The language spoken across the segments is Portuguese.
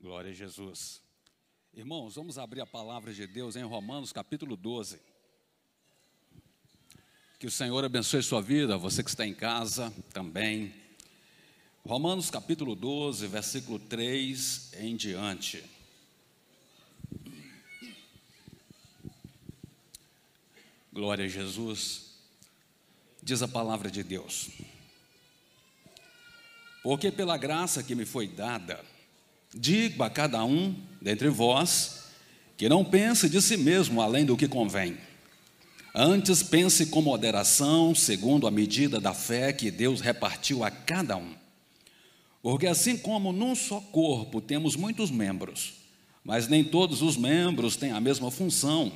Glória a Jesus. Irmãos, vamos abrir a palavra de Deus em Romanos capítulo 12. Que o Senhor abençoe sua vida, você que está em casa também. Romanos capítulo 12, versículo 3 em diante. Glória a Jesus. Diz a palavra de Deus. Porque pela graça que me foi dada, digo a cada um dentre vós que não pense de si mesmo além do que convém. Antes pense com moderação, segundo a medida da fé que Deus repartiu a cada um. Porque assim como num só corpo temos muitos membros, mas nem todos os membros têm a mesma função,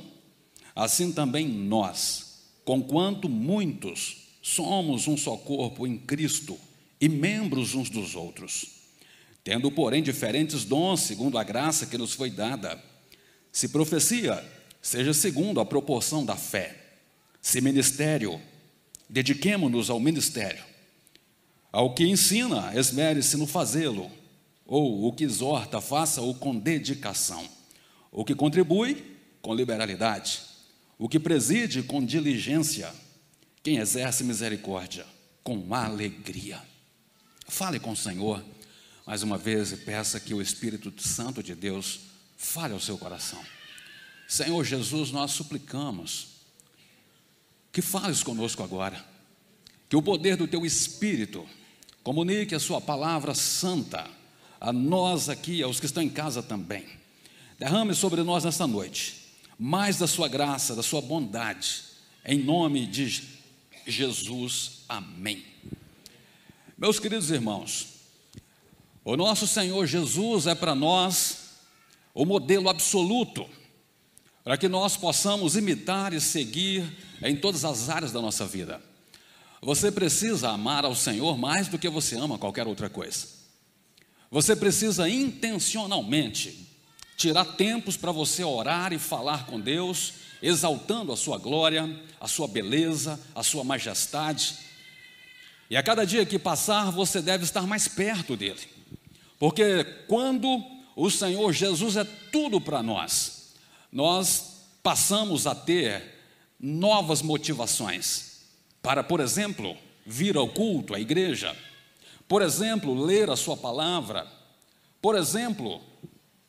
assim também nós, conquanto muitos, somos um só corpo em Cristo e membros uns dos outros. Tendo, porém, diferentes dons, segundo a graça que nos foi dada. Se profecia, seja segundo a proporção da fé. Se ministério, dediquemo-nos ao ministério. Ao que ensina, esmere-se no fazê-lo. Ou o que exorta, faça-o com dedicação. O que contribui, com liberalidade. O que preside, com diligência. Quem exerce misericórdia, com alegria. Fale com o Senhor mais uma vez e peça que o Espírito Santo de Deus fale ao seu coração. Senhor Jesus, nós suplicamos que fales conosco agora, que o poder do teu Espírito comunique a sua palavra santa a nós aqui, aos que estão em casa também. Derrame sobre nós nesta noite mais da sua graça, da sua bondade, em nome de Jesus. Amém. Meus queridos irmãos, o nosso Senhor Jesus é para nós o modelo absoluto, para que nós possamos imitar e seguir em todas as áreas da nossa vida. Você precisa amar ao Senhor mais do que você ama qualquer outra coisa. Você precisa intencionalmente tirar tempos para você orar e falar com Deus, exaltando a sua glória, a sua beleza, a sua majestade. E a cada dia que passar, você deve estar mais perto dele. Porque quando o Senhor Jesus é tudo para nós, nós passamos a ter novas motivações para, por exemplo, vir ao culto, à igreja, por exemplo, ler a Sua palavra, por exemplo,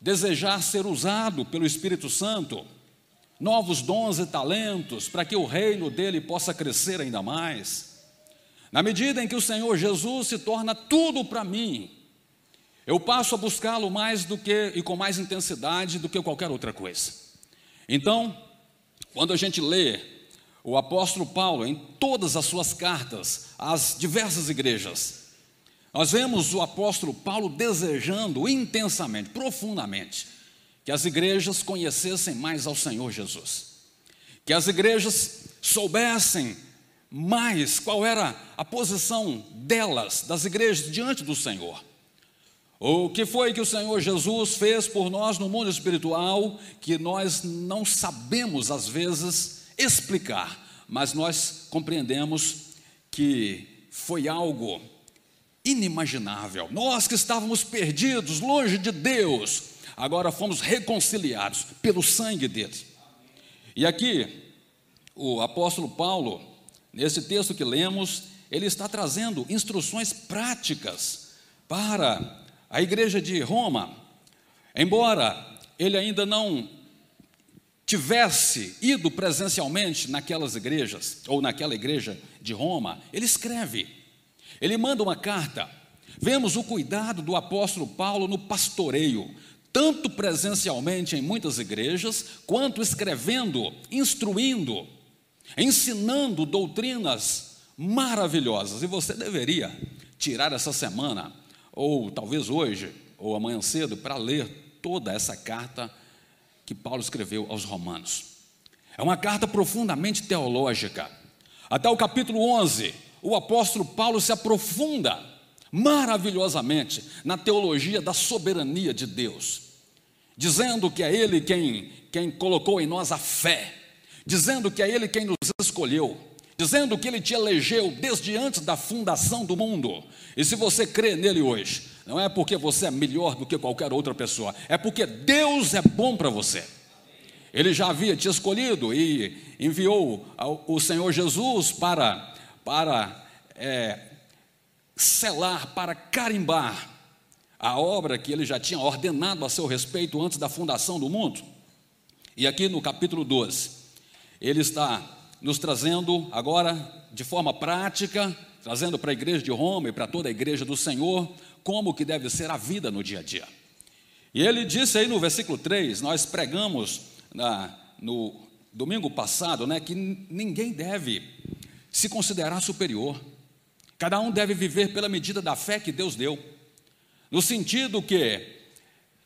desejar ser usado pelo Espírito Santo, novos dons e talentos para que o reino dele possa crescer ainda mais. Na medida em que o Senhor Jesus se torna tudo para mim, eu passo a buscá-lo mais do que e com mais intensidade do que qualquer outra coisa. Então, quando a gente lê o apóstolo Paulo em todas as suas cartas às diversas igrejas, nós vemos o apóstolo Paulo desejando intensamente, profundamente, que as igrejas conhecessem mais ao Senhor Jesus, que as igrejas soubessem mais qual era a posição delas, das igrejas, diante do Senhor. O que foi que o Senhor Jesus fez por nós no mundo espiritual que nós não sabemos às vezes explicar, mas nós compreendemos que foi algo inimaginável. Nós que estávamos perdidos, longe de Deus, agora fomos reconciliados pelo sangue dele. E aqui, o apóstolo Paulo, nesse texto que lemos, ele está trazendo instruções práticas para a igreja de Roma, embora ele ainda não tivesse ido presencialmente naquelas igrejas, ou naquela igreja de Roma, ele escreve, ele manda uma carta. Vemos o cuidado do apóstolo Paulo no pastoreio, tanto presencialmente em muitas igrejas, quanto escrevendo, instruindo, ensinando doutrinas maravilhosas. E você deveria tirar essa semana ou talvez hoje, ou amanhã cedo, para ler toda essa carta que Paulo escreveu aos Romanos. É uma carta profundamente teológica. Até o capítulo 11, o apóstolo Paulo se aprofunda maravilhosamente na teologia da soberania de Deus, dizendo que é Ele quem, quem colocou em nós a fé, dizendo que é Ele quem nos escolheu, dizendo que Ele te elegeu desde antes da fundação do mundo. E se você crê nele hoje, Não é porque você é melhor do que qualquer outra pessoa, é porque Deus é bom para você. Ele já havia te escolhido e enviou o Senhor Jesus para, para é, selar, para carimbar a obra que ele já tinha ordenado a seu respeito antes da fundação do mundo. E aqui no capítulo 12, ele está nos trazendo agora de forma prática, trazendo para a igreja de Roma e para toda a igreja do Senhor, como que deve ser a vida no dia a dia. E ele disse aí no versículo 3, nós pregamos na, no domingo passado, né, que ninguém deve se considerar superior. Cada um deve viver pela medida da fé que Deus deu. No sentido que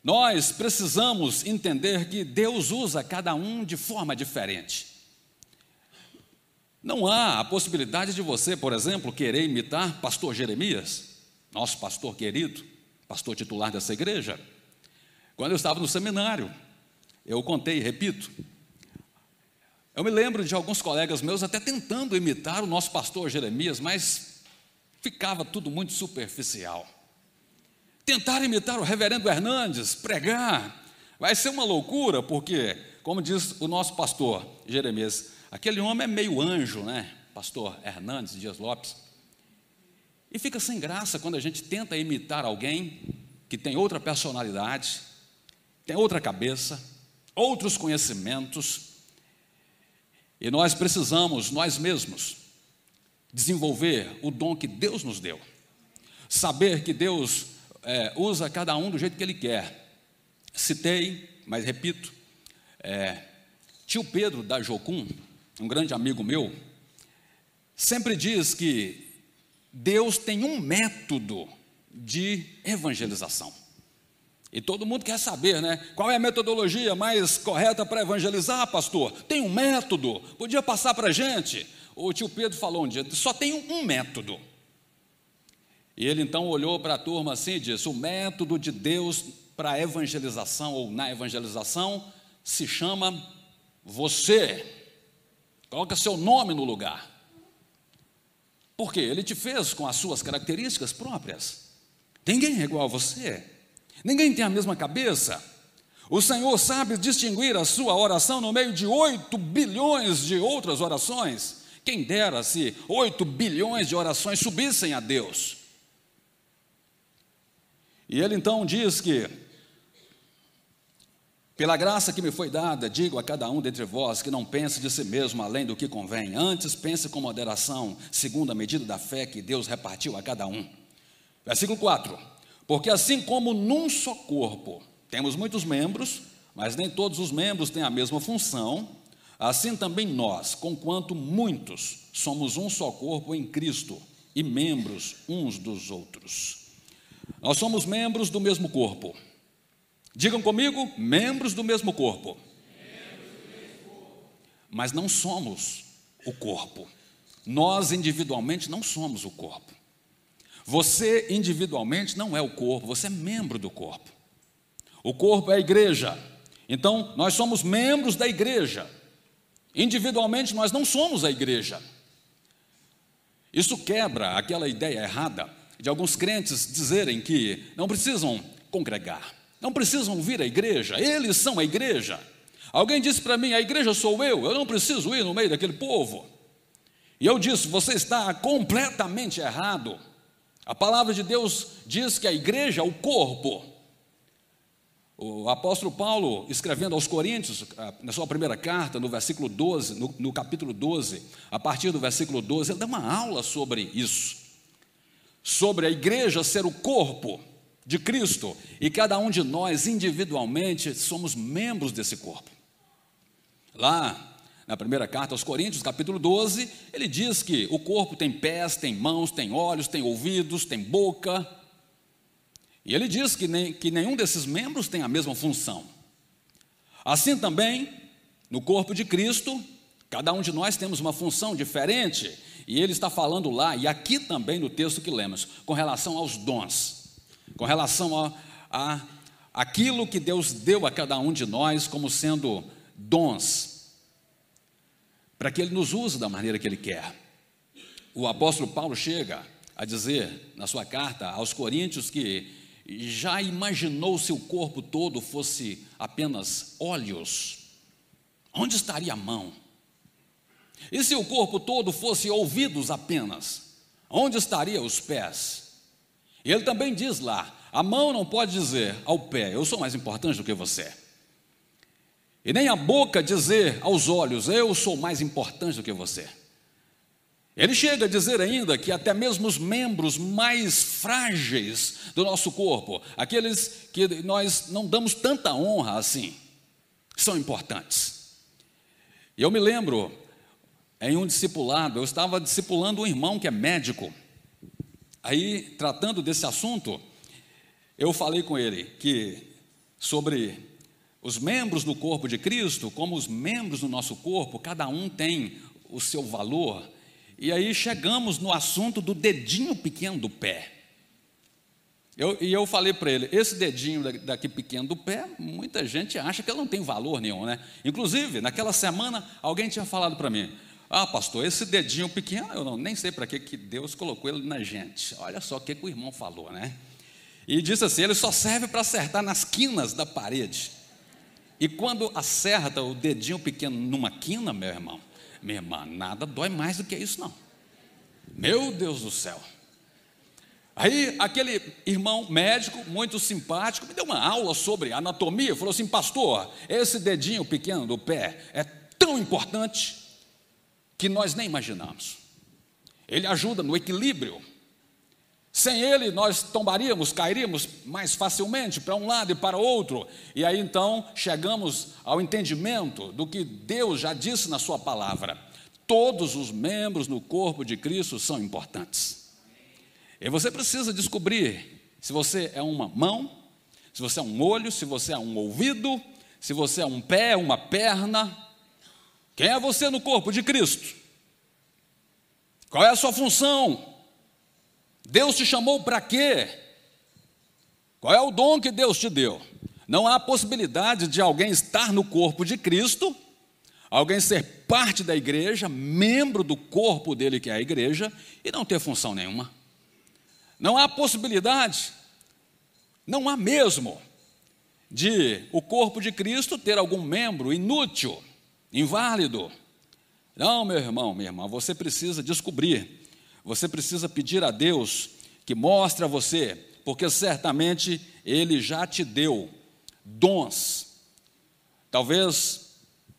nós precisamos entender que Deus usa cada um de forma diferente. Não há a possibilidade de você, por exemplo, querer imitar pastor Jeremias, nosso pastor querido, pastor titular dessa igreja. Quando eu estava no seminário, eu contei, repito. Eu me lembro de alguns colegas meus até tentando imitar o nosso pastor Jeremias, mas ficava tudo muito superficial. Tentar imitar o reverendo Hernandes, pregar, vai ser uma loucura, porque, como diz o nosso pastor Jeremias, aquele homem é meio anjo, né? Pastor Hernandes Dias Lopes. E fica sem graça quando a gente tenta imitar alguém que tem outra personalidade, tem outra cabeça, outros conhecimentos, e nós precisamos, nós mesmos, desenvolver o dom que Deus nos deu, saber que Deus é, usa cada um do jeito que Ele quer. Citei, mas repito, é, tio Pedro da Jocum, um grande amigo meu, sempre diz que Deus tem um método de evangelização. E todo mundo quer saber, né? Qual é a metodologia mais correta para evangelizar, pastor? Tem um método? Podia passar para a gente? O tio Pedro falou um dia: só tem um método. E ele então olhou para a turma assim e disse: o método de Deus para evangelização ou na evangelização se chama você. Coloca seu nome no lugar. Por quê? Ele te fez com as suas características próprias. Ninguém é igual a você. Ninguém tem a mesma cabeça. O Senhor sabe distinguir a sua oração no meio de 8 bilhões de outras orações. Quem dera se 8 bilhões de orações subissem a Deus. E ele então diz que, pela graça que me foi dada, digo a cada um dentre vós que não pense de si mesmo além do que convém, antes pense com moderação, segundo a medida da fé que Deus repartiu a cada um. Versículo 4: porque assim como num só corpo temos muitos membros, mas nem todos os membros têm a mesma função, assim também nós, conquanto muitos, somos um só corpo em Cristo e membros uns dos outros. Nós somos membros do mesmo corpo. Digam comigo, membros do mesmo corpo. Mas não somos o corpo. Nós individualmente não somos o corpo. Você individualmente não é o corpo, você é membro do corpo. O corpo é a igreja. Então, nós somos membros da igreja. Individualmente, nós não somos a igreja. Isso quebra aquela ideia errada de alguns crentes dizerem que não precisam congregar, não precisam vir à igreja, eles são a igreja. Alguém disse para mim: a igreja sou eu, eu não preciso ir no meio daquele povo. E eu disse: você está completamente errado. A palavra de Deus diz que a igreja é o corpo. O apóstolo Paulo, escrevendo aos Coríntios, na sua primeira carta, no versículo 12, no, no, capítulo 12, a partir do versículo 12, ele dá uma aula sobre isso. Sobre a igreja ser o corpo de Cristo e cada um de nós, individualmente, somos membros desse corpo. Lá na primeira carta aos Coríntios, capítulo 12, ele diz que o corpo tem pés, tem mãos, tem olhos, tem ouvidos, tem boca. E ele diz que, nem, que nenhum desses membros tem a mesma função. Assim também, no corpo de Cristo, cada um de nós temos uma função diferente. E ele está falando lá, e aqui também no texto que lemos, com relação aos dons, com relação a, a aquilo que Deus deu a cada um de nós como sendo dons para que Ele nos use da maneira que Ele quer. O apóstolo Paulo chega a dizer na sua carta aos Coríntios que já imaginou se o corpo todo fosse apenas olhos? Onde estaria a mão? E se o corpo todo fosse ouvidos apenas? Onde estaria os pés? E ele também diz lá: a mão não pode dizer ao pé, eu sou mais importante do que você. E nem a boca dizer aos olhos, eu sou mais importante do que você. Ele chega a dizer ainda que até mesmo os membros mais frágeis do nosso corpo, aqueles que nós não damos tanta honra assim, são importantes. E eu me lembro, em um discipulado, eu estava discipulando um irmão que é médico. Aí, tratando desse assunto, eu falei com ele que sobre os membros do corpo de Cristo, como os membros do nosso corpo, cada um tem o seu valor e aí chegamos no assunto do dedinho pequeno do pé. Eu, e eu falei para ele: esse dedinho daqui pequeno do pé, muita gente acha que ele não tem valor nenhum, né? Inclusive, naquela semana, alguém tinha falado para mim: ah, pastor, esse dedinho pequeno, eu não, nem sei para que, que Deus colocou ele na gente. Olha só o que, que o irmão falou, né? E disse assim: ele só serve para acertar nas quinas da parede. E quando acerta o dedinho pequeno numa quina, meu irmão, minha irmã, nada dói mais do que isso, não. Meu Deus do céu. Aí, aquele irmão médico, muito simpático, me deu uma aula sobre anatomia. Falou assim: Pastor, esse dedinho pequeno do pé é tão importante que nós nem imaginamos. Ele ajuda no equilíbrio sem ele, nós tombaríamos, cairíamos mais facilmente para um lado e para outro. E aí então chegamos ao entendimento do que Deus já disse na Sua palavra: todos os membros no corpo de Cristo são importantes. E você precisa descobrir se você é uma mão, se você é um olho, se você é um ouvido, se você é um pé, uma perna. Quem é você no corpo de Cristo? Qual é a sua função? Deus te chamou para quê? Qual é o dom que Deus te deu? Não há possibilidade de alguém estar no corpo de Cristo, alguém ser parte da igreja, membro do corpo dele, que é a igreja, e não ter função nenhuma. Não há possibilidade, não há mesmo, de o corpo de Cristo ter algum membro inútil, inválido. Não, meu irmão, minha irmã, você precisa descobrir você precisa pedir a Deus que mostre a você, porque certamente Ele já te deu dons. Talvez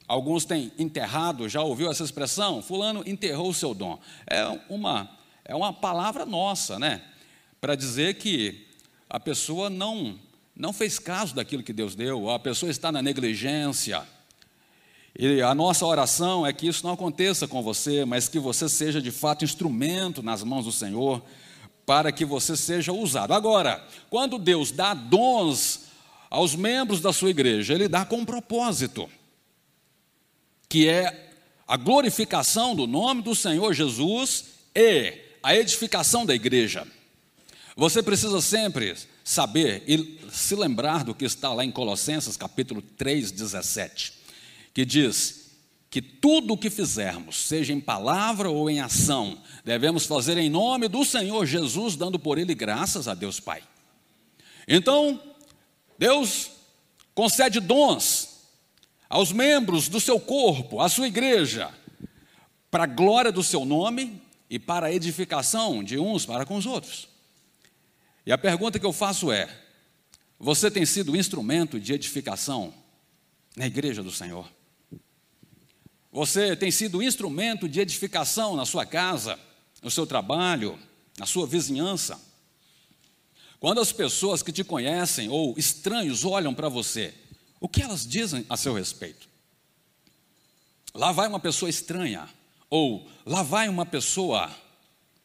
alguns tenham enterrado, já ouviu essa expressão? Fulano enterrou o seu dom. É uma, é uma palavra nossa, né? Para dizer que a pessoa não, não fez caso daquilo que Deus deu, a pessoa está na negligência e a nossa oração é que isso não aconteça com você, mas que você seja de fato instrumento nas mãos do Senhor, para que você seja usado. Agora, quando Deus dá dons aos membros da sua igreja, Ele dá com um propósito, que é a glorificação do nome do Senhor Jesus e a edificação da igreja. Você precisa sempre saber e se lembrar do que está lá em Colossenses capítulo 3, 17 que diz que tudo o que fizermos, seja em palavra ou em ação, devemos fazer em nome do Senhor Jesus, dando por ele graças a Deus Pai. Então, Deus concede dons aos membros do seu corpo, à sua igreja, para a glória do seu nome e para a edificação de uns para com os outros. E a pergunta que eu faço é: você tem sido instrumento de edificação na igreja do Senhor? Você tem sido instrumento de edificação na sua casa, no seu trabalho, na sua vizinhança. Quando as pessoas que te conhecem ou estranhos olham para você, o que elas dizem a seu respeito? Lá vai uma pessoa estranha, ou lá vai uma pessoa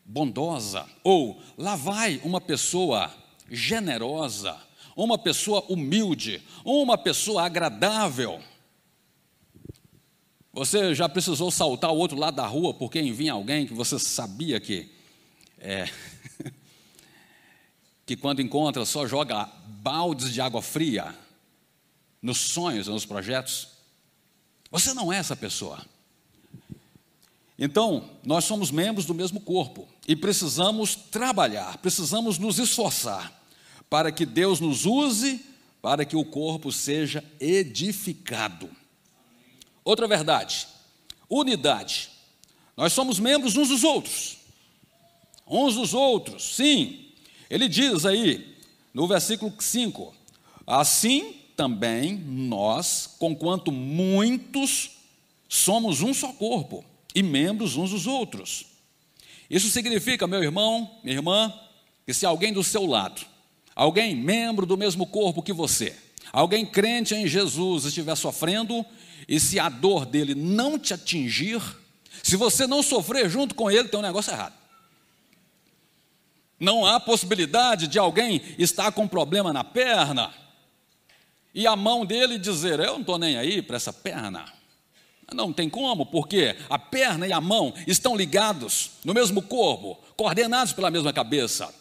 bondosa, ou lá vai uma pessoa generosa, uma pessoa humilde, uma pessoa agradável. Você já precisou saltar ao outro lado da rua porque vinha alguém que você sabia que é, que quando encontra só joga baldes de água fria nos sonhos, nos projetos? Você não é essa pessoa. Então, nós somos membros do mesmo corpo e precisamos trabalhar, precisamos nos esforçar para que Deus nos use, para que o corpo seja edificado. Outra verdade, unidade. Nós somos membros uns dos outros. Uns dos outros, sim. Ele diz aí, no versículo 5: Assim também nós, conquanto muitos, somos um só corpo e membros uns dos outros. Isso significa, meu irmão, minha irmã, que se alguém do seu lado, alguém membro do mesmo corpo que você, alguém crente em Jesus estiver sofrendo, e se a dor dele não te atingir, se você não sofrer junto com ele, tem um negócio errado. Não há possibilidade de alguém estar com problema na perna e a mão dele dizer: Eu não estou nem aí para essa perna. Não tem como, porque a perna e a mão estão ligados no mesmo corpo, coordenados pela mesma cabeça.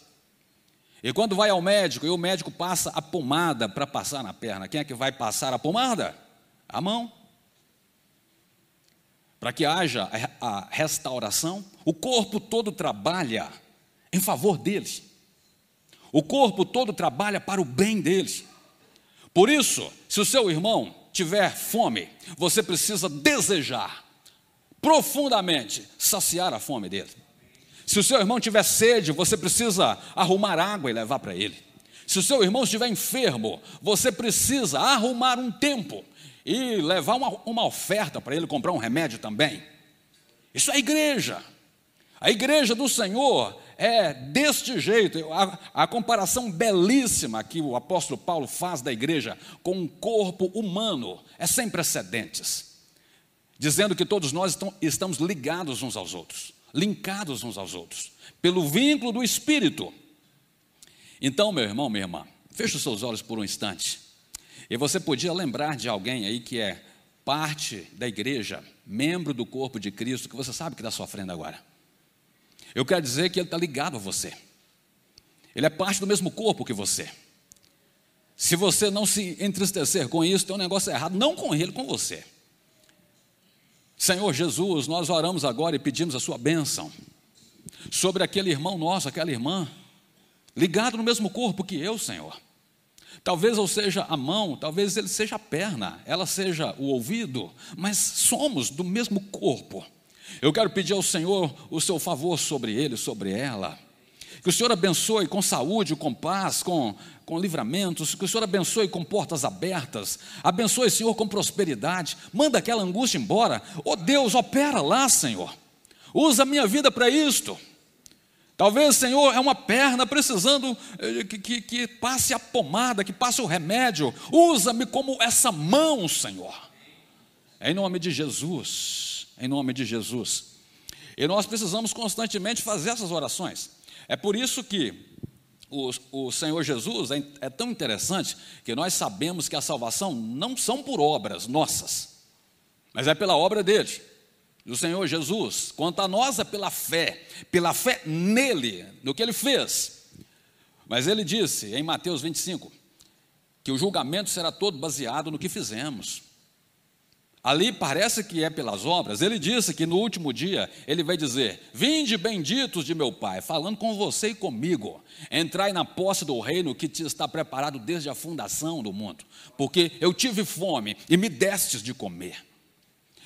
E quando vai ao médico e o médico passa a pomada para passar na perna, quem é que vai passar a pomada? A mão. Para que haja a restauração, o corpo todo trabalha em favor deles. O corpo todo trabalha para o bem deles. Por isso, se o seu irmão tiver fome, você precisa desejar profundamente saciar a fome dele. Se o seu irmão tiver sede, você precisa arrumar água e levar para ele. Se o seu irmão estiver enfermo, você precisa arrumar um tempo e levar uma, uma oferta para ele comprar um remédio também. Isso é igreja. A igreja do Senhor é deste jeito. A, a, comparação belíssima que o apóstolo Paulo faz da igreja com um corpo humano é sem precedentes, dizendo que todos nós estamos ligados uns aos outros, linkados uns aos outros, pelo vínculo do Espírito. Então, meu irmão, minha irmã, feche os seus olhos por um instante. E você podia lembrar de alguém aí que é parte da igreja, membro do corpo de Cristo, que você sabe que está sofrendo agora. Eu quero dizer que ele está ligado a você. Ele é parte do mesmo corpo que você. Se você não se entristecer com isso, tem um negócio errado, não com ele, com você. Senhor Jesus, nós oramos agora e pedimos a sua bênção sobre aquele irmão nosso, aquela irmã, ligado no mesmo corpo que eu, Senhor. Talvez eu seja a mão, talvez ele seja a perna, ela seja o ouvido, mas somos do mesmo corpo. Eu quero pedir ao Senhor o seu favor sobre ele, sobre ela. Que o Senhor abençoe com saúde, com paz, com, com livramentos. Que o Senhor abençoe com portas abertas. Abençoe, Senhor, com prosperidade. Manda aquela angústia embora. Oh Deus, opera lá, Senhor. Usa a minha vida para isto. Talvez, Senhor, é uma perna precisando eh, que, que, que passe a pomada, que passe o remédio. Usa-me como essa mão, Senhor. Em nome de Jesus em nome de Jesus. E nós precisamos constantemente fazer essas orações. É por isso que o, o Senhor Jesus é, é tão interessante que nós sabemos que a salvação não são por obras nossas, mas é pela obra dele, do Senhor Jesus. Quanto a nós é pela fé, pela fé nele, no que ele fez. Mas ele disse em Mateus 25 que o julgamento será todo baseado no que fizemos. Ali parece que é pelas obras. Ele disse que no último dia ele vai dizer: Vinde benditos de meu Pai, falando com você e comigo. Entrai na posse do reino que te está preparado desde a fundação do mundo. Porque eu tive fome e me destes de comer.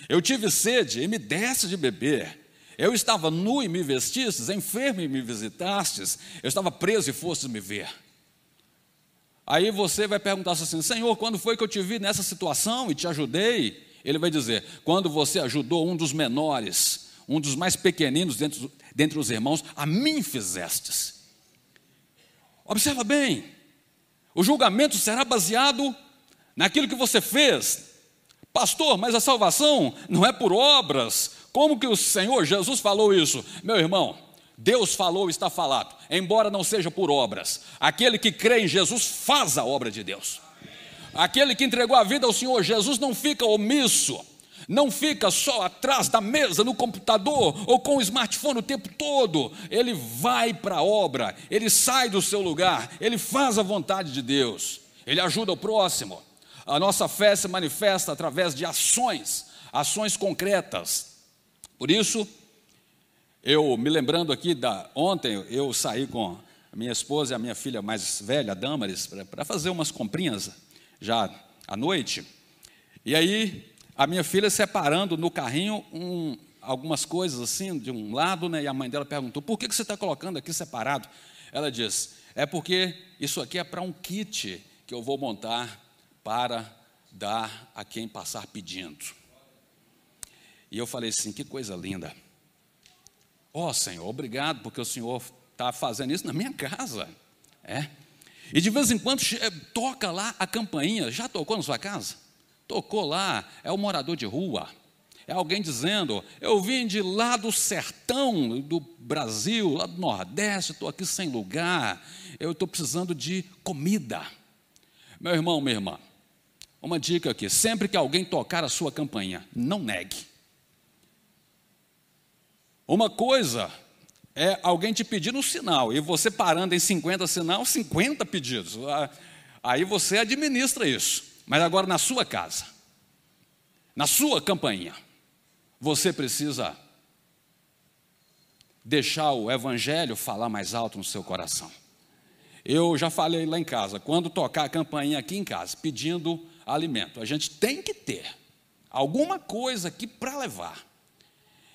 Eu tive sede e me destes de beber. Eu estava nu e me vestistes, enfermo e me visitastes. Eu estava preso e fostes me ver. Aí você vai perguntar assim: Senhor, quando foi que eu te vi nessa situação e te ajudei? Ele vai dizer: quando você ajudou um dos menores, um dos mais pequeninos dentre os irmãos, a mim fizestes. Observa bem, o julgamento será baseado naquilo que você fez. Pastor, mas a salvação não é por obras. Como que o Senhor Jesus falou isso? Meu irmão, Deus falou, está falado, embora não seja por obras. Aquele que crê em Jesus faz a obra de Deus. Aquele que entregou a vida ao Senhor Jesus não fica omisso, não fica só atrás da mesa, no computador ou com o smartphone o tempo todo. Ele vai para a obra, ele sai do seu lugar, ele faz a vontade de Deus, ele ajuda o próximo. A nossa fé se manifesta através de ações, ações concretas. Por isso, eu me lembrando aqui da ontem, eu saí com a minha esposa e a minha filha mais velha, Damaris, para fazer umas comprinhas já à noite. E aí, a minha filha separando no carrinho um, algumas coisas assim, de um lado, né, e a mãe dela perguntou: por que, que você está colocando aqui separado? Ela diz: é porque isso aqui é para um kit que eu vou montar para dar a quem passar pedindo. E eu falei assim: que coisa linda. Ó oh, Senhor, obrigado porque o Senhor está fazendo isso na minha casa. É. E de vez em quando toca lá a campainha. Já tocou na sua casa? Tocou lá, é o morador de rua. É alguém dizendo: Eu vim de lá do sertão do Brasil, lá do Nordeste, estou aqui sem lugar, eu estou precisando de comida. Meu irmão, minha irmã, uma dica aqui: sempre que alguém tocar a sua campainha, não negue. Uma coisa é alguém te pedir um sinal e você parando em 50 sinal, 50 pedidos. Ah, aí você administra isso. Mas agora na sua casa, na sua campainha, você precisa deixar o evangelho falar mais alto no seu coração. Eu já falei lá em casa, quando tocar a campainha aqui em casa, pedindo alimento, a gente tem que ter alguma coisa aqui para levar.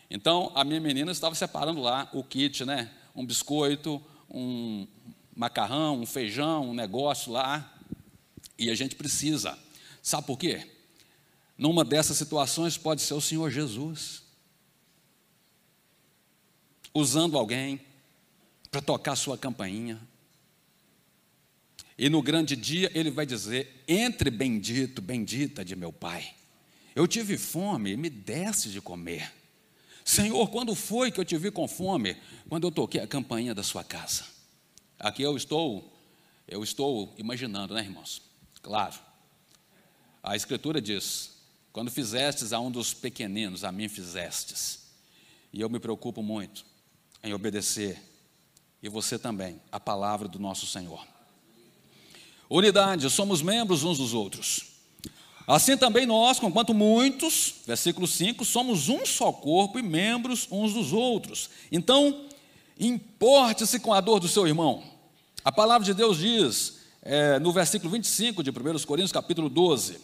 Então, a minha menina estava separando lá o kit, né? Um biscoito, um macarrão, um feijão, um negócio lá. E a gente precisa. Sabe por quê? Numa dessas situações pode ser o Senhor Jesus. Usando alguém para tocar sua campainha. E no grande dia ele vai dizer: Entre bendito, bendita de meu Pai. Eu tive fome me desse de comer. Senhor, quando foi que eu te vi com fome? Quando eu toquei a campainha da sua casa. Aqui eu estou, eu estou imaginando, né, irmãos? Claro. A Escritura diz: quando fizestes a um dos pequeninos, a mim fizestes. E eu me preocupo muito em obedecer, e você também, a palavra do nosso Senhor. Unidade, somos membros uns dos outros. Assim também nós, conquanto muitos, versículo 5, somos um só corpo e membros uns dos outros. Então, importe-se com a dor do seu irmão. A palavra de Deus diz, é, no versículo 25 de 1 Coríntios, capítulo 12: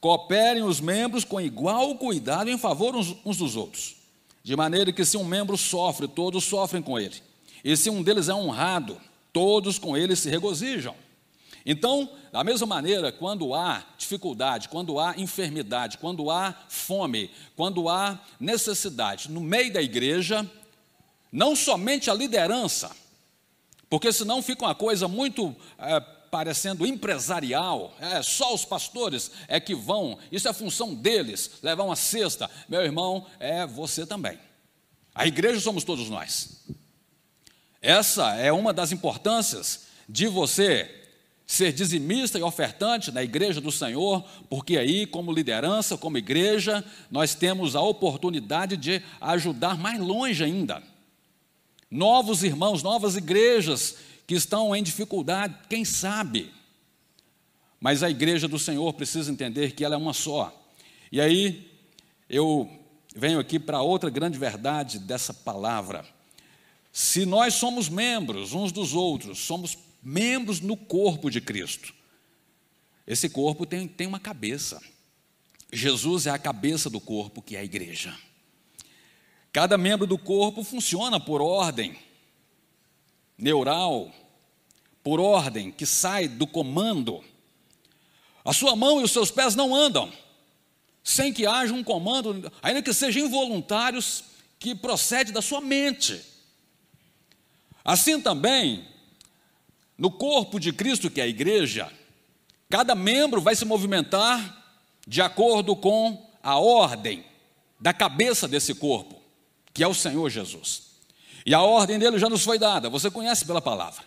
Cooperem os membros com igual cuidado em favor uns, uns dos outros, de maneira que se um membro sofre, todos sofrem com ele, e se um deles é honrado, todos com ele se regozijam. Então, da mesma maneira, quando há dificuldade, quando há enfermidade, quando há fome, quando há necessidade no meio da igreja, não somente a liderança, porque senão fica uma coisa muito é, parecendo empresarial, é, só os pastores é que vão, isso é função deles, levar uma cesta. Meu irmão, é você também. A igreja somos todos nós. Essa é uma das importâncias de você ser dizimista e ofertante na igreja do Senhor, porque aí, como liderança, como igreja, nós temos a oportunidade de ajudar mais longe ainda. Novos irmãos, novas igrejas que estão em dificuldade, quem sabe? Mas a igreja do Senhor precisa entender que ela é uma só. E aí, eu venho aqui para outra grande verdade dessa palavra. Se nós somos membros uns dos outros, somos membros no corpo de Cristo. Esse corpo tem, tem uma cabeça. Jesus é a cabeça do corpo, que é a igreja. Cada membro do corpo funciona por ordem neural, por ordem que sai do comando. A sua mão e os seus pés não andam sem que haja um comando, ainda que sejam involuntários, que procede da sua mente. Assim também, no corpo de Cristo, que é a igreja, cada membro vai se movimentar de acordo com a ordem da cabeça desse corpo, que é o Senhor Jesus. E a ordem dele já nos foi dada, você conhece pela palavra.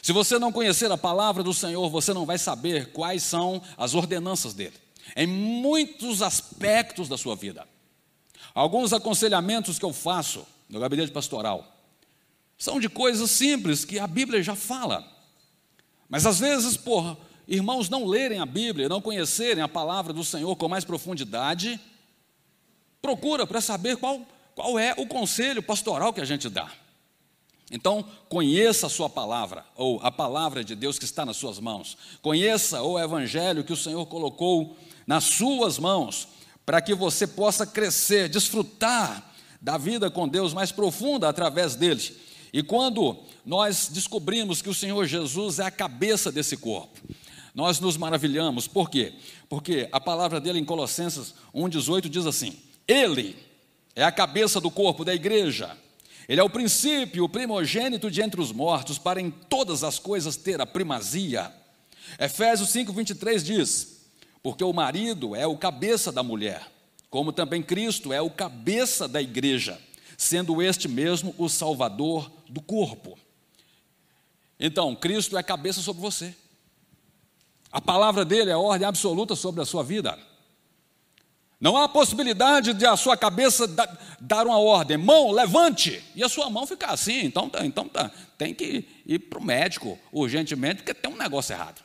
Se você não conhecer a palavra do Senhor, você não vai saber quais são as ordenanças dele, em muitos aspectos da sua vida. Alguns aconselhamentos que eu faço no gabinete pastoral são de coisas simples que a Bíblia já fala. Mas às vezes, por irmãos não lerem a Bíblia, não conhecerem a palavra do Senhor com mais profundidade, procura para saber qual, qual é o conselho pastoral que a gente dá. Então, conheça a sua palavra, ou a palavra de Deus que está nas suas mãos. Conheça o evangelho que o Senhor colocou nas suas mãos, para que você possa crescer, desfrutar da vida com Deus mais profunda através dele. E quando nós descobrimos que o Senhor Jesus é a cabeça desse corpo, nós nos maravilhamos. Por quê? Porque a palavra dele em Colossenses 1,18 diz assim: Ele é a cabeça do corpo da igreja ele é o princípio, o primogênito de entre os mortos, para em todas as coisas ter a primazia. Efésios 5:23 diz: Porque o marido é o cabeça da mulher, como também Cristo é o cabeça da igreja, sendo este mesmo o salvador do corpo. Então, Cristo é cabeça sobre você. A palavra dele é ordem absoluta sobre a sua vida. Não há possibilidade de a sua cabeça dar uma ordem, mão, levante, e a sua mão ficar assim. Então, tá, então tá, tem que ir para o médico urgentemente, porque tem um negócio errado.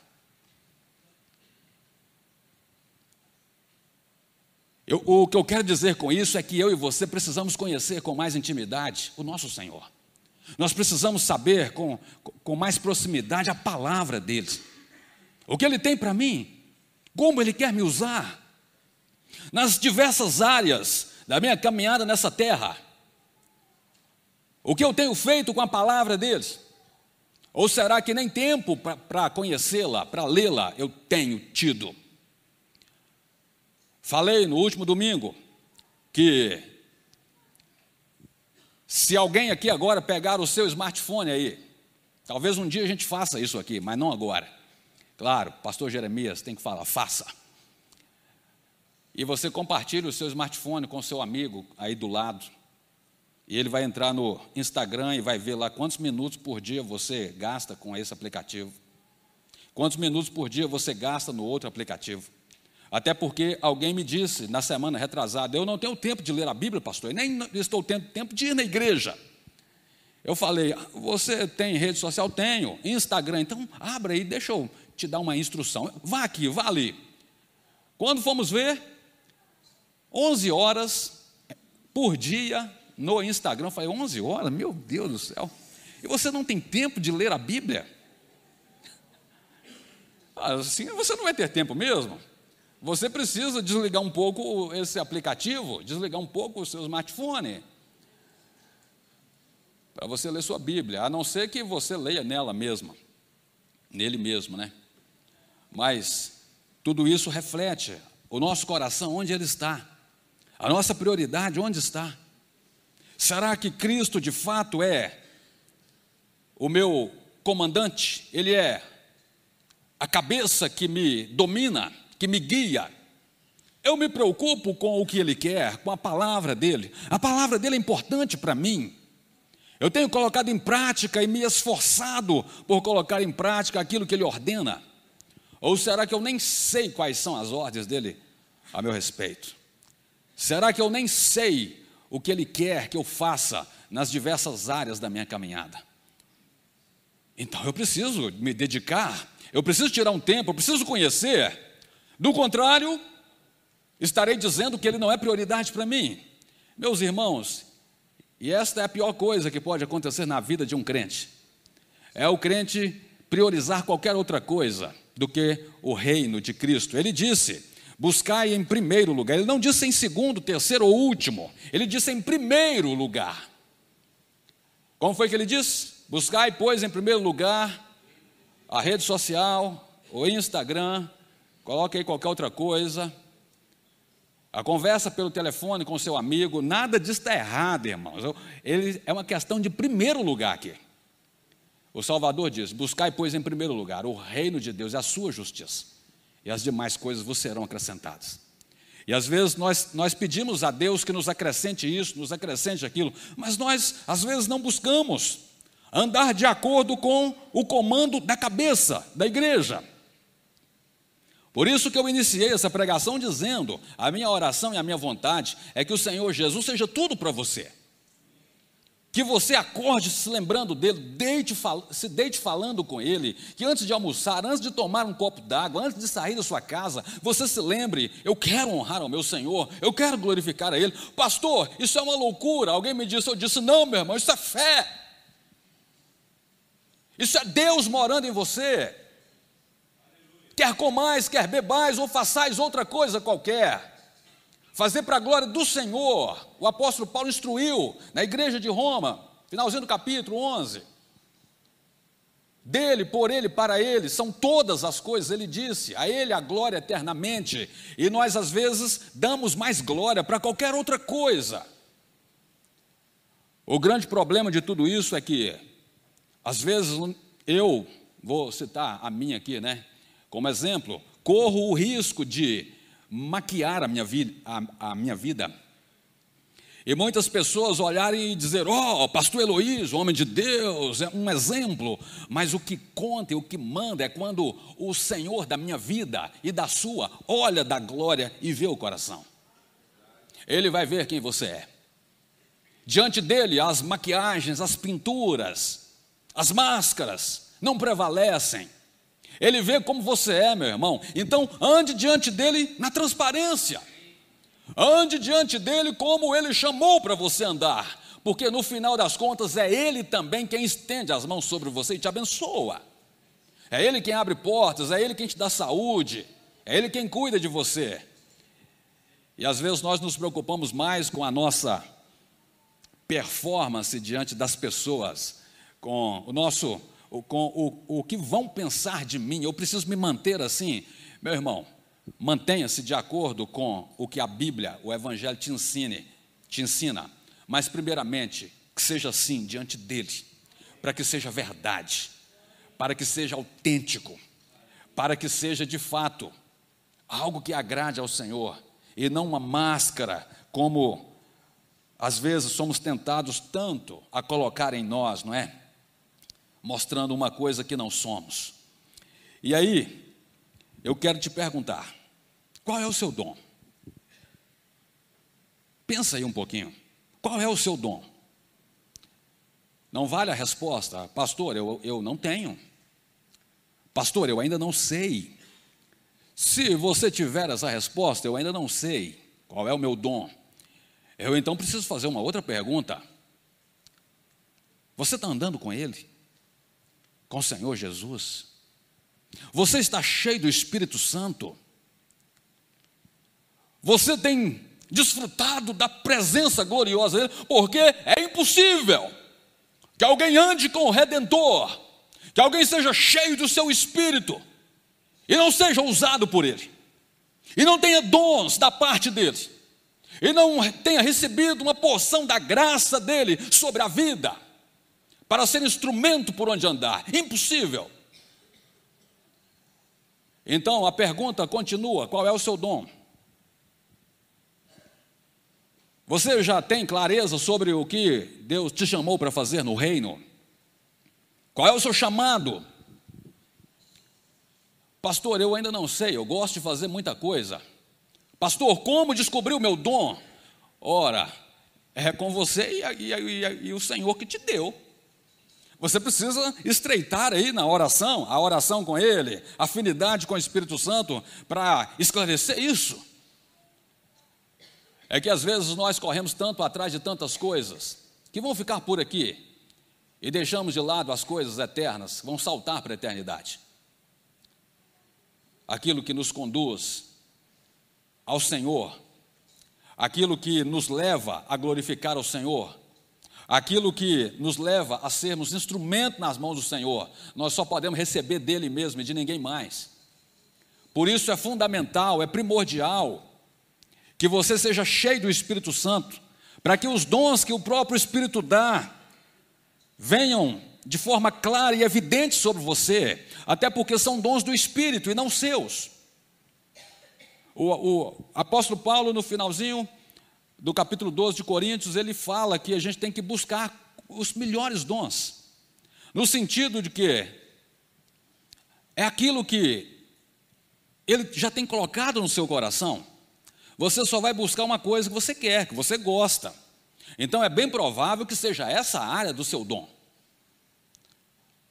Eu, o que eu quero dizer com isso é que eu e você precisamos conhecer com mais intimidade o nosso Senhor. Nós precisamos saber com, com mais proximidade a palavra dele. O que ele tem para mim, como ele quer me usar nas diversas áreas da minha caminhada nessa terra. O que eu tenho feito com a palavra deles? Ou será que nem tempo para conhecê-la, para lê-la, eu tenho tido? Falei no último domingo que se alguém aqui agora pegar o seu smartphone aí, talvez um dia a gente faça isso aqui, mas não agora. Claro, pastor Jeremias tem que falar, faça e você compartilha o seu smartphone com o seu amigo aí do lado, e ele vai entrar no Instagram e vai ver lá quantos minutos por dia você gasta com esse aplicativo, quantos minutos por dia você gasta no outro aplicativo. Até porque alguém me disse na semana retrasada: eu não tenho tempo de ler a Bíblia, pastor, nem estou tendo tempo de ir na igreja. Eu falei: você tem rede social? Tenho. Instagram, então abra aí, deixa eu te dar uma instrução. Vá aqui, vá ali. Quando fomos ver, 11 horas por dia no Instagram. Eu falei, 11 horas? Meu Deus do céu. E você não tem tempo de ler a Bíblia? Ah, assim você não vai ter tempo mesmo. Você precisa desligar um pouco esse aplicativo, desligar um pouco o seu smartphone, para você ler sua Bíblia, a não ser que você leia nela mesma, nele mesmo, né? Mas tudo isso reflete o nosso coração, onde ele está. A nossa prioridade onde está? Será que Cristo de fato é o meu comandante? Ele é a cabeça que me domina, que me guia? Eu me preocupo com o que Ele quer, com a palavra dele. A palavra dele é importante para mim. Eu tenho colocado em prática e me esforçado por colocar em prática aquilo que Ele ordena. Ou será que eu nem sei quais são as ordens dele a meu respeito? Será que eu nem sei o que Ele quer que eu faça nas diversas áreas da minha caminhada? Então eu preciso me dedicar, eu preciso tirar um tempo, eu preciso conhecer. Do contrário, estarei dizendo que Ele não é prioridade para mim. Meus irmãos, e esta é a pior coisa que pode acontecer na vida de um crente: é o crente priorizar qualquer outra coisa do que o reino de Cristo. Ele disse: Buscai em primeiro lugar. Ele não disse em segundo, terceiro ou último. Ele disse em primeiro lugar. Como foi que ele disse? Buscai, pois, em primeiro lugar a rede social, o Instagram, coloque aí qualquer outra coisa. A conversa pelo telefone com seu amigo, nada disso está errado, irmãos. Ele, é uma questão de primeiro lugar aqui. O Salvador diz: Buscai, pois, em primeiro lugar o reino de Deus e a sua justiça e as demais coisas vos serão acrescentadas. E às vezes nós, nós pedimos a Deus que nos acrescente isso, nos acrescente aquilo, mas nós às vezes não buscamos andar de acordo com o comando da cabeça da igreja. Por isso que eu iniciei essa pregação dizendo: a minha oração e a minha vontade é que o Senhor Jesus seja tudo para você. Que você acorde se lembrando dele, deite, se deite falando com ele, que antes de almoçar, antes de tomar um copo d'água, antes de sair da sua casa, você se lembre: eu quero honrar ao meu Senhor, eu quero glorificar a Ele. Pastor, isso é uma loucura. Alguém me disse, eu disse, não, meu irmão, isso é fé. Isso é Deus morando em você. Quer comais, quer bebais ou façais outra coisa qualquer. Fazer para a glória do Senhor. O apóstolo Paulo instruiu na igreja de Roma, finalzinho do capítulo 11. Dele, por ele, para ele, são todas as coisas, ele disse, a ele a glória eternamente, e nós às vezes damos mais glória para qualquer outra coisa. O grande problema de tudo isso é que, às vezes, eu, vou citar a minha aqui, né? Como exemplo, corro o risco de maquiar a minha, vida, a, a minha vida. E muitas pessoas olharem e dizer: Ó, oh, pastor Heloísio, homem de Deus, é um exemplo. Mas o que conta e o que manda é quando o Senhor da minha vida e da sua olha da glória e vê o coração. Ele vai ver quem você é. Diante dele, as maquiagens, as pinturas, as máscaras não prevalecem. Ele vê como você é, meu irmão. Então, ande diante dele na transparência. Ande diante dele como ele chamou para você andar. Porque no final das contas é ele também quem estende as mãos sobre você e te abençoa. É ele quem abre portas, é ele quem te dá saúde, é ele quem cuida de você. E às vezes nós nos preocupamos mais com a nossa performance diante das pessoas, com o nosso com o, o que vão pensar de mim, eu preciso me manter assim. Meu irmão, mantenha-se de acordo com o que a Bíblia, o Evangelho te ensine, te ensina. Mas primeiramente, que seja assim diante dele, para que seja verdade, para que seja autêntico, para que seja de fato algo que agrade ao Senhor e não uma máscara como às vezes somos tentados tanto a colocar em nós, não é? Mostrando uma coisa que não somos. E aí, eu quero te perguntar: qual é o seu dom? Pensa aí um pouquinho. Qual é o seu dom? Não vale a resposta, pastor, eu, eu não tenho. Pastor, eu ainda não sei. Se você tiver essa resposta, eu ainda não sei qual é o meu dom. Eu então preciso fazer uma outra pergunta. Você está andando com Ele? Com o Senhor Jesus? Você está cheio do Espírito Santo? Você tem desfrutado da presença gloriosa dele? Porque é impossível que alguém ande com o Redentor, que alguém seja cheio do seu Espírito e não seja usado por ele, e não tenha dons da parte dele, e não tenha recebido uma porção da graça dele sobre a vida para ser instrumento por onde andar. Impossível. Então a pergunta continua: qual é o seu dom? Você já tem clareza sobre o que Deus te chamou para fazer no reino? Qual é o seu chamado? Pastor, eu ainda não sei, eu gosto de fazer muita coisa. Pastor, como descobrir o meu dom? Ora, é com você e, e, e, e o Senhor que te deu. Você precisa estreitar aí na oração, a oração com Ele, afinidade com o Espírito Santo, para esclarecer isso. É que às vezes nós corremos tanto atrás de tantas coisas, que vão ficar por aqui, e deixamos de lado as coisas eternas, vão saltar para a eternidade. Aquilo que nos conduz ao Senhor, aquilo que nos leva a glorificar o Senhor, aquilo que nos leva a sermos instrumento nas mãos do Senhor, nós só podemos receber dele mesmo e de ninguém mais. Por isso é fundamental, é primordial, que você seja cheio do Espírito Santo, para que os dons que o próprio Espírito dá venham de forma clara e evidente sobre você, até porque são dons do Espírito e não seus. O, o apóstolo Paulo, no finalzinho, do capítulo 12 de Coríntios, ele fala que a gente tem que buscar os melhores dons, no sentido de que é aquilo que ele já tem colocado no seu coração. Você só vai buscar uma coisa que você quer, que você gosta. Então é bem provável que seja essa área do seu dom.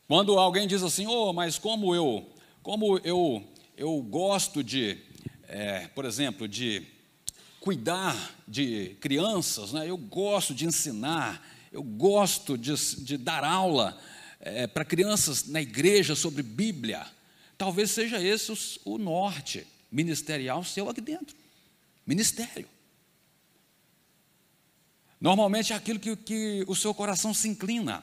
Quando alguém diz assim, oh, mas como eu, como eu, eu gosto de, é, por exemplo, de cuidar de crianças, né? eu gosto de ensinar, eu gosto de, de dar aula, é, para crianças na igreja sobre Bíblia. Talvez seja esse o, norte ministerial seu aqui dentro. Ministério. Normalmente é aquilo que, que o seu coração se inclina.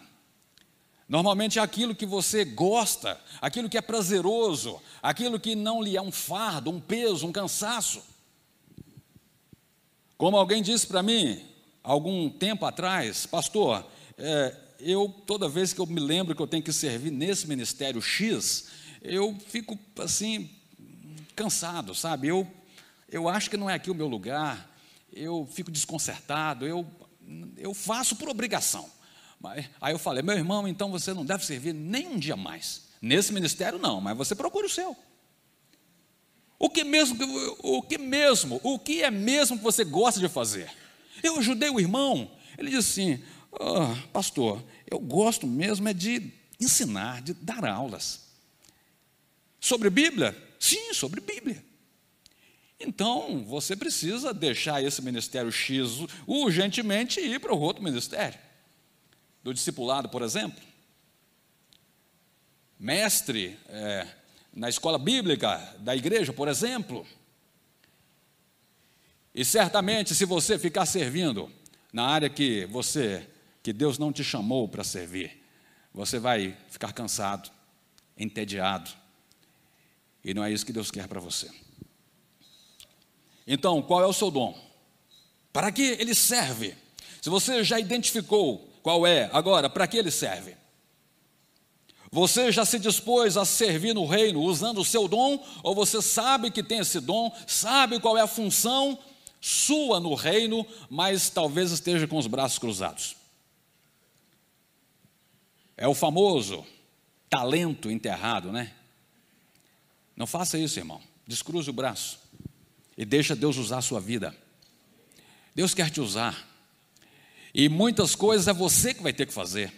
Normalmente é aquilo que você gosta, aquilo que é prazeroso, aquilo que não lhe é um fardo, um peso, um cansaço. Como alguém disse para mim, algum tempo atrás, pastor, é, eu, toda vez que eu me lembro que eu tenho que servir nesse ministério X, eu fico assim, cansado, sabe? Eu, eu acho que não é aqui o meu lugar, eu fico desconcertado, eu, eu faço por obrigação. Aí eu falei, meu irmão, então você não deve servir nem um dia mais. Nesse ministério não, mas você procura o seu. O que mesmo, o que mesmo, o que é mesmo que você gosta de fazer? Eu ajudei o irmão, ele disse assim, oh, pastor, eu gosto mesmo é de ensinar, de dar aulas. Sobre Bíblia? Sim, sobre Bíblia. Então, você precisa deixar esse ministério X urgentemente e ir para o outro ministério. Do discipulado, por exemplo. Mestre é, na escola bíblica da igreja, por exemplo. E certamente, se você ficar servindo na área que você, que Deus não te chamou para servir, você vai ficar cansado, entediado. E não é isso que Deus quer para você. Então, qual é o seu dom? Para que ele serve? Se você já identificou qual é, agora, para que ele serve? Você já se dispôs a servir no reino usando o seu dom? Ou você sabe que tem esse dom, sabe qual é a função sua no reino, mas talvez esteja com os braços cruzados? É o famoso talento enterrado, né? Não faça isso, irmão. Descruze o braço e deixa Deus usar a sua vida. Deus quer te usar. E muitas coisas é você que vai ter que fazer.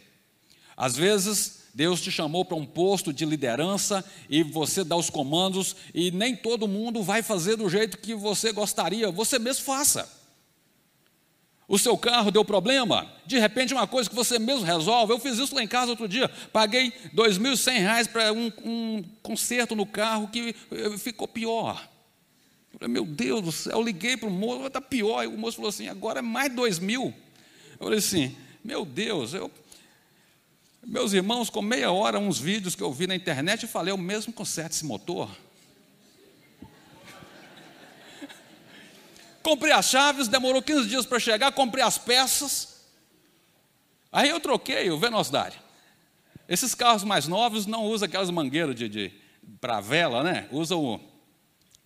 Às vezes, Deus te chamou para um posto de liderança e você dá os comandos e nem todo mundo vai fazer do jeito que você gostaria. Você mesmo faça. O seu carro deu problema, de repente uma coisa que você mesmo resolve. Eu fiz isso lá em casa outro dia. Paguei R$ 2.100 para um, um conserto no carro que eh, ficou pior. Eu falei, meu Deus do céu, eu liguei para o moço, está pior. E o moço falou assim, agora é mais dois mil. Eu falei assim, meu Deus, eu... Meus irmãos, com meia hora, uns vídeos que eu vi na internet, eu falei, eu mesmo conserto esse motor. comprei as chaves, demorou 15 dias para chegar, comprei as peças. Aí eu troquei o Velocidade. Esses carros mais novos não usam aquelas mangueiras de, de para vela, né? Usam o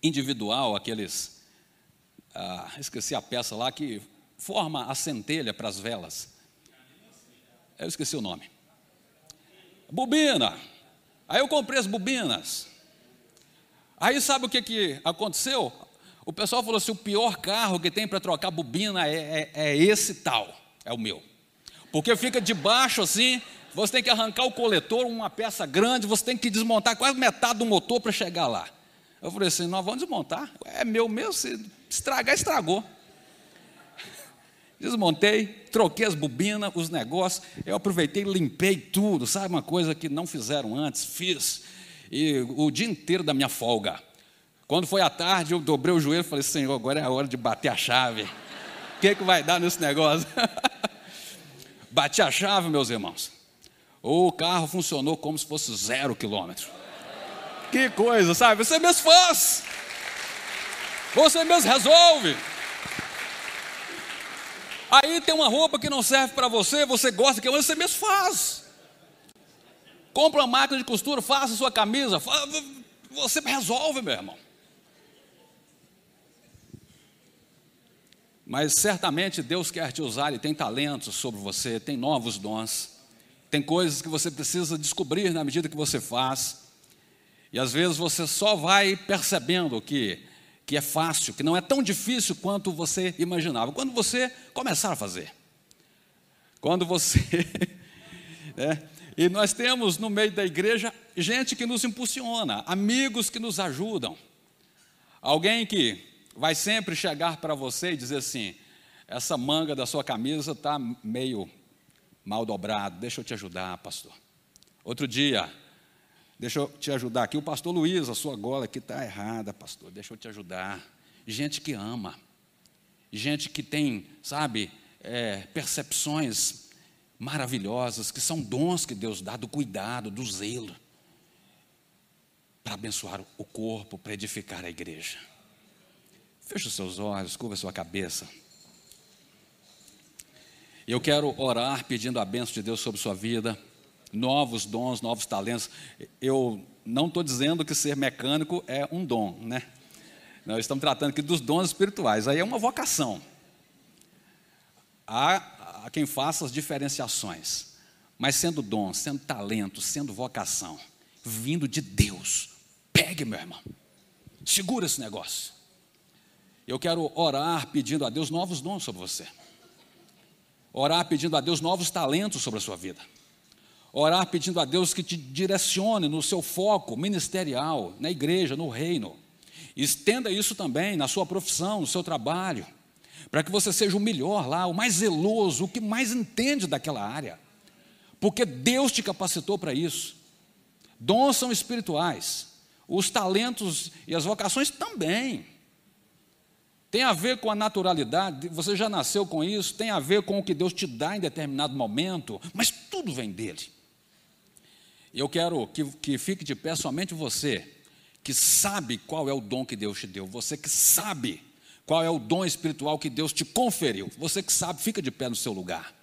individual, aqueles. Ah, esqueci a peça lá que forma a centelha para as velas. Eu esqueci o nome. Bobina. Aí eu comprei as bobinas. Aí sabe o que, que aconteceu? O pessoal falou assim: o pior carro que tem para trocar bobina é, é, é, esse tal, é o meu. Porque fica debaixo assim, você tem que arrancar o coletor, uma peça grande, você tem que desmontar quase metade do motor para chegar lá. Eu falei assim: nós vamos desmontar, é meu mesmo, se estragar, estragou. Desmontei, troquei as bobinas, os negócios, eu aproveitei, limpei tudo, sabe uma coisa que não fizeram antes, fiz. E o dia inteiro da minha folga. Quando foi à tarde, eu dobrei o joelho e falei, Senhor, agora é a hora de bater a chave. O que, é que vai dar nesse negócio? Bati a chave, meus irmãos. O carro funcionou como se fosse zero quilômetro. Que coisa, sabe? Você mesmo faz. Você mesmo resolve. Aí tem uma roupa que não serve para você, você gosta que você mesmo faz. Compra uma máquina de costura, faça sua camisa, você resolve, meu irmão. Mas certamente Deus quer te usar e tem talentos sobre você, tem novos dons, tem coisas que você precisa descobrir na medida que você faz. E às vezes você só vai percebendo que, que é fácil, que não é tão difícil quanto você imaginava. Quando você começar a fazer. Quando você. é, e nós temos no meio da igreja gente que nos impulsiona, amigos que nos ajudam. Alguém que vai sempre chegar para você e dizer assim: essa manga da sua camisa está meio mal dobrado, deixa eu te ajudar, pastor. Outro dia, deixa eu te ajudar aqui, o pastor Luiz, a sua gola aqui está errada, pastor, deixa eu te ajudar. Gente que ama, gente que tem, sabe, é, percepções maravilhosas, que são dons que Deus dá do cuidado, do zelo, para abençoar o corpo, para edificar a igreja. Feche os seus olhos, curva a sua cabeça. Eu quero orar pedindo a bênção de Deus sobre sua vida, novos dons, novos talentos. Eu não estou dizendo que ser mecânico é um dom, né? Nós estamos tratando aqui dos dons espirituais, aí é uma vocação. Há, quem faça as diferenciações, mas sendo dom, sendo talento, sendo vocação, vindo de Deus, pegue, meu irmão, segura esse negócio. Eu quero orar pedindo a Deus novos dons sobre você. Orar pedindo a Deus novos talentos sobre a sua vida. Orar pedindo a Deus que te direcione no seu foco ministerial, na igreja, no reino. Estenda isso também na sua profissão, no seu trabalho, para que você seja o melhor lá, o mais zeloso, o que mais entende daquela área. Porque Deus te capacitou para isso. Dons são espirituais, os talentos e as vocações também. Tem a ver com a naturalidade, você já nasceu com isso, tem a ver com o que Deus te dá em determinado momento, mas tudo vem dele. E eu quero que, que fique de pé somente você, que sabe qual é o dom que Deus te deu, você que sabe qual é o dom espiritual que Deus te conferiu, você que sabe, fica de pé no seu lugar.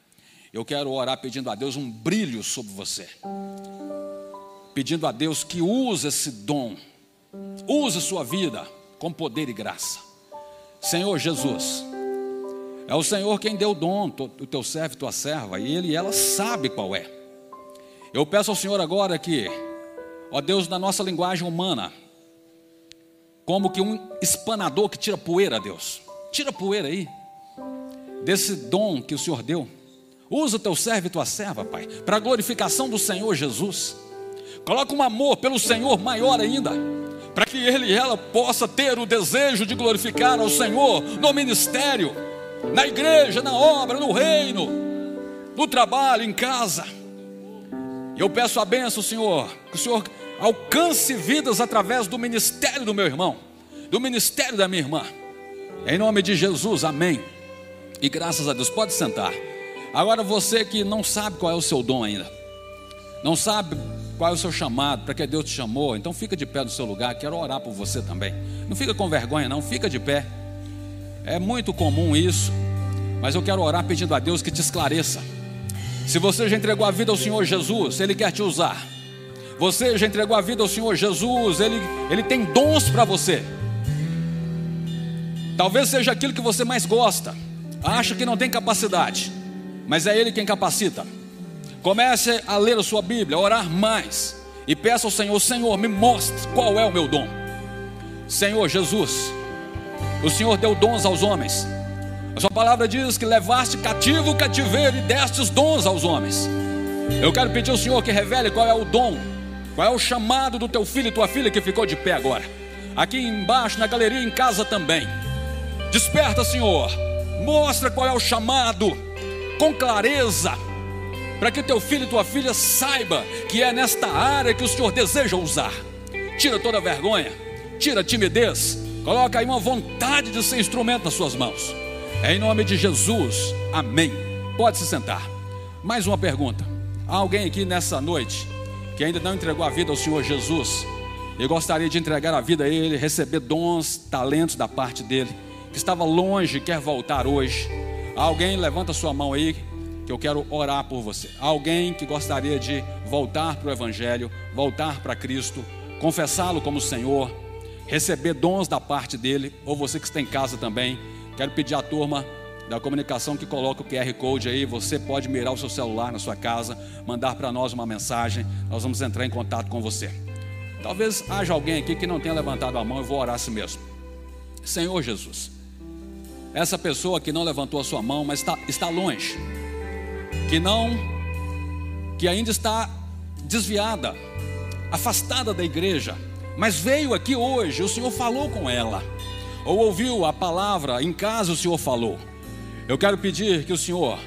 Eu quero orar pedindo a Deus um brilho sobre você, pedindo a Deus que use esse dom, use sua vida com poder e graça. Senhor Jesus, é o Senhor quem deu o dom, o teu servo, tua serva, e ele e ela sabe qual é. Eu peço ao Senhor agora que, ó Deus, na nossa linguagem humana, como que um espanador que tira poeira, Deus, tira poeira aí, desse dom que o Senhor deu. Usa o teu servo e tua serva, Pai, para a glorificação do Senhor Jesus. Coloca um amor pelo Senhor maior ainda para que ele e ela possa ter o desejo de glorificar ao Senhor no ministério, na igreja, na obra, no reino, no trabalho, em casa. Eu peço a benção, Senhor, que o Senhor alcance vidas através do ministério do meu irmão, do ministério da minha irmã. Em nome de Jesus, amém. E graças a Deus, pode sentar. Agora você que não sabe qual é o seu dom ainda, não sabe qual é o seu chamado, para que Deus te chamou. Então fica de pé no seu lugar, quero orar por você também. Não fica com vergonha, não, fica de pé. É muito comum isso, mas eu quero orar pedindo a Deus que te esclareça. Se você já entregou a vida ao Senhor Jesus, Ele quer te usar. Você já entregou a vida ao Senhor Jesus, Ele, Ele tem dons para você. Talvez seja aquilo que você mais gosta, acha que não tem capacidade, mas é Ele quem capacita. Comece a ler a sua Bíblia, a orar mais e peça ao Senhor: Senhor, me mostre qual é o meu dom. Senhor Jesus, o Senhor deu dons aos homens. A sua palavra diz que levaste cativo o cativeiro e deste os dons aos homens. Eu quero pedir ao Senhor que revele qual é o dom, qual é o chamado do teu filho e tua filha que ficou de pé agora. Aqui embaixo, na galeria, em casa também. Desperta, Senhor. Mostra qual é o chamado, com clareza para que teu filho e tua filha saiba que é nesta área que o Senhor deseja usar. Tira toda a vergonha, tira a timidez, coloca aí uma vontade de ser instrumento nas suas mãos. É em nome de Jesus, amém. Pode se sentar. Mais uma pergunta. Há alguém aqui nessa noite que ainda não entregou a vida ao Senhor Jesus e gostaria de entregar a vida a Ele, receber dons, talentos da parte dele, que estava longe e quer voltar hoje? Há alguém, levanta sua mão aí, que eu quero orar por você. Alguém que gostaria de voltar para o Evangelho, voltar para Cristo, confessá-lo como Senhor, receber dons da parte dele, ou você que está em casa também, quero pedir à turma da comunicação que coloca o QR Code aí, você pode mirar o seu celular na sua casa, mandar para nós uma mensagem, nós vamos entrar em contato com você. Talvez haja alguém aqui que não tenha levantado a mão, eu vou orar assim mesmo. Senhor Jesus, essa pessoa que não levantou a sua mão, mas está, está longe, que não, que ainda está desviada, afastada da igreja, mas veio aqui hoje, o Senhor falou com ela, ou ouviu a palavra, em casa o Senhor falou. Eu quero pedir que o Senhor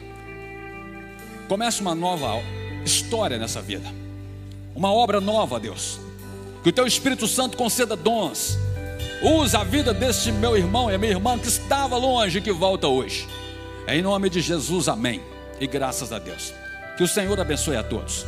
comece uma nova história nessa vida. uma obra nova, Deus. Que o teu Espírito Santo conceda dons. Usa a vida deste meu irmão e minha irmã que estava longe e que volta hoje. Em nome de Jesus, amém. E graças a Deus. Que o Senhor abençoe a todos.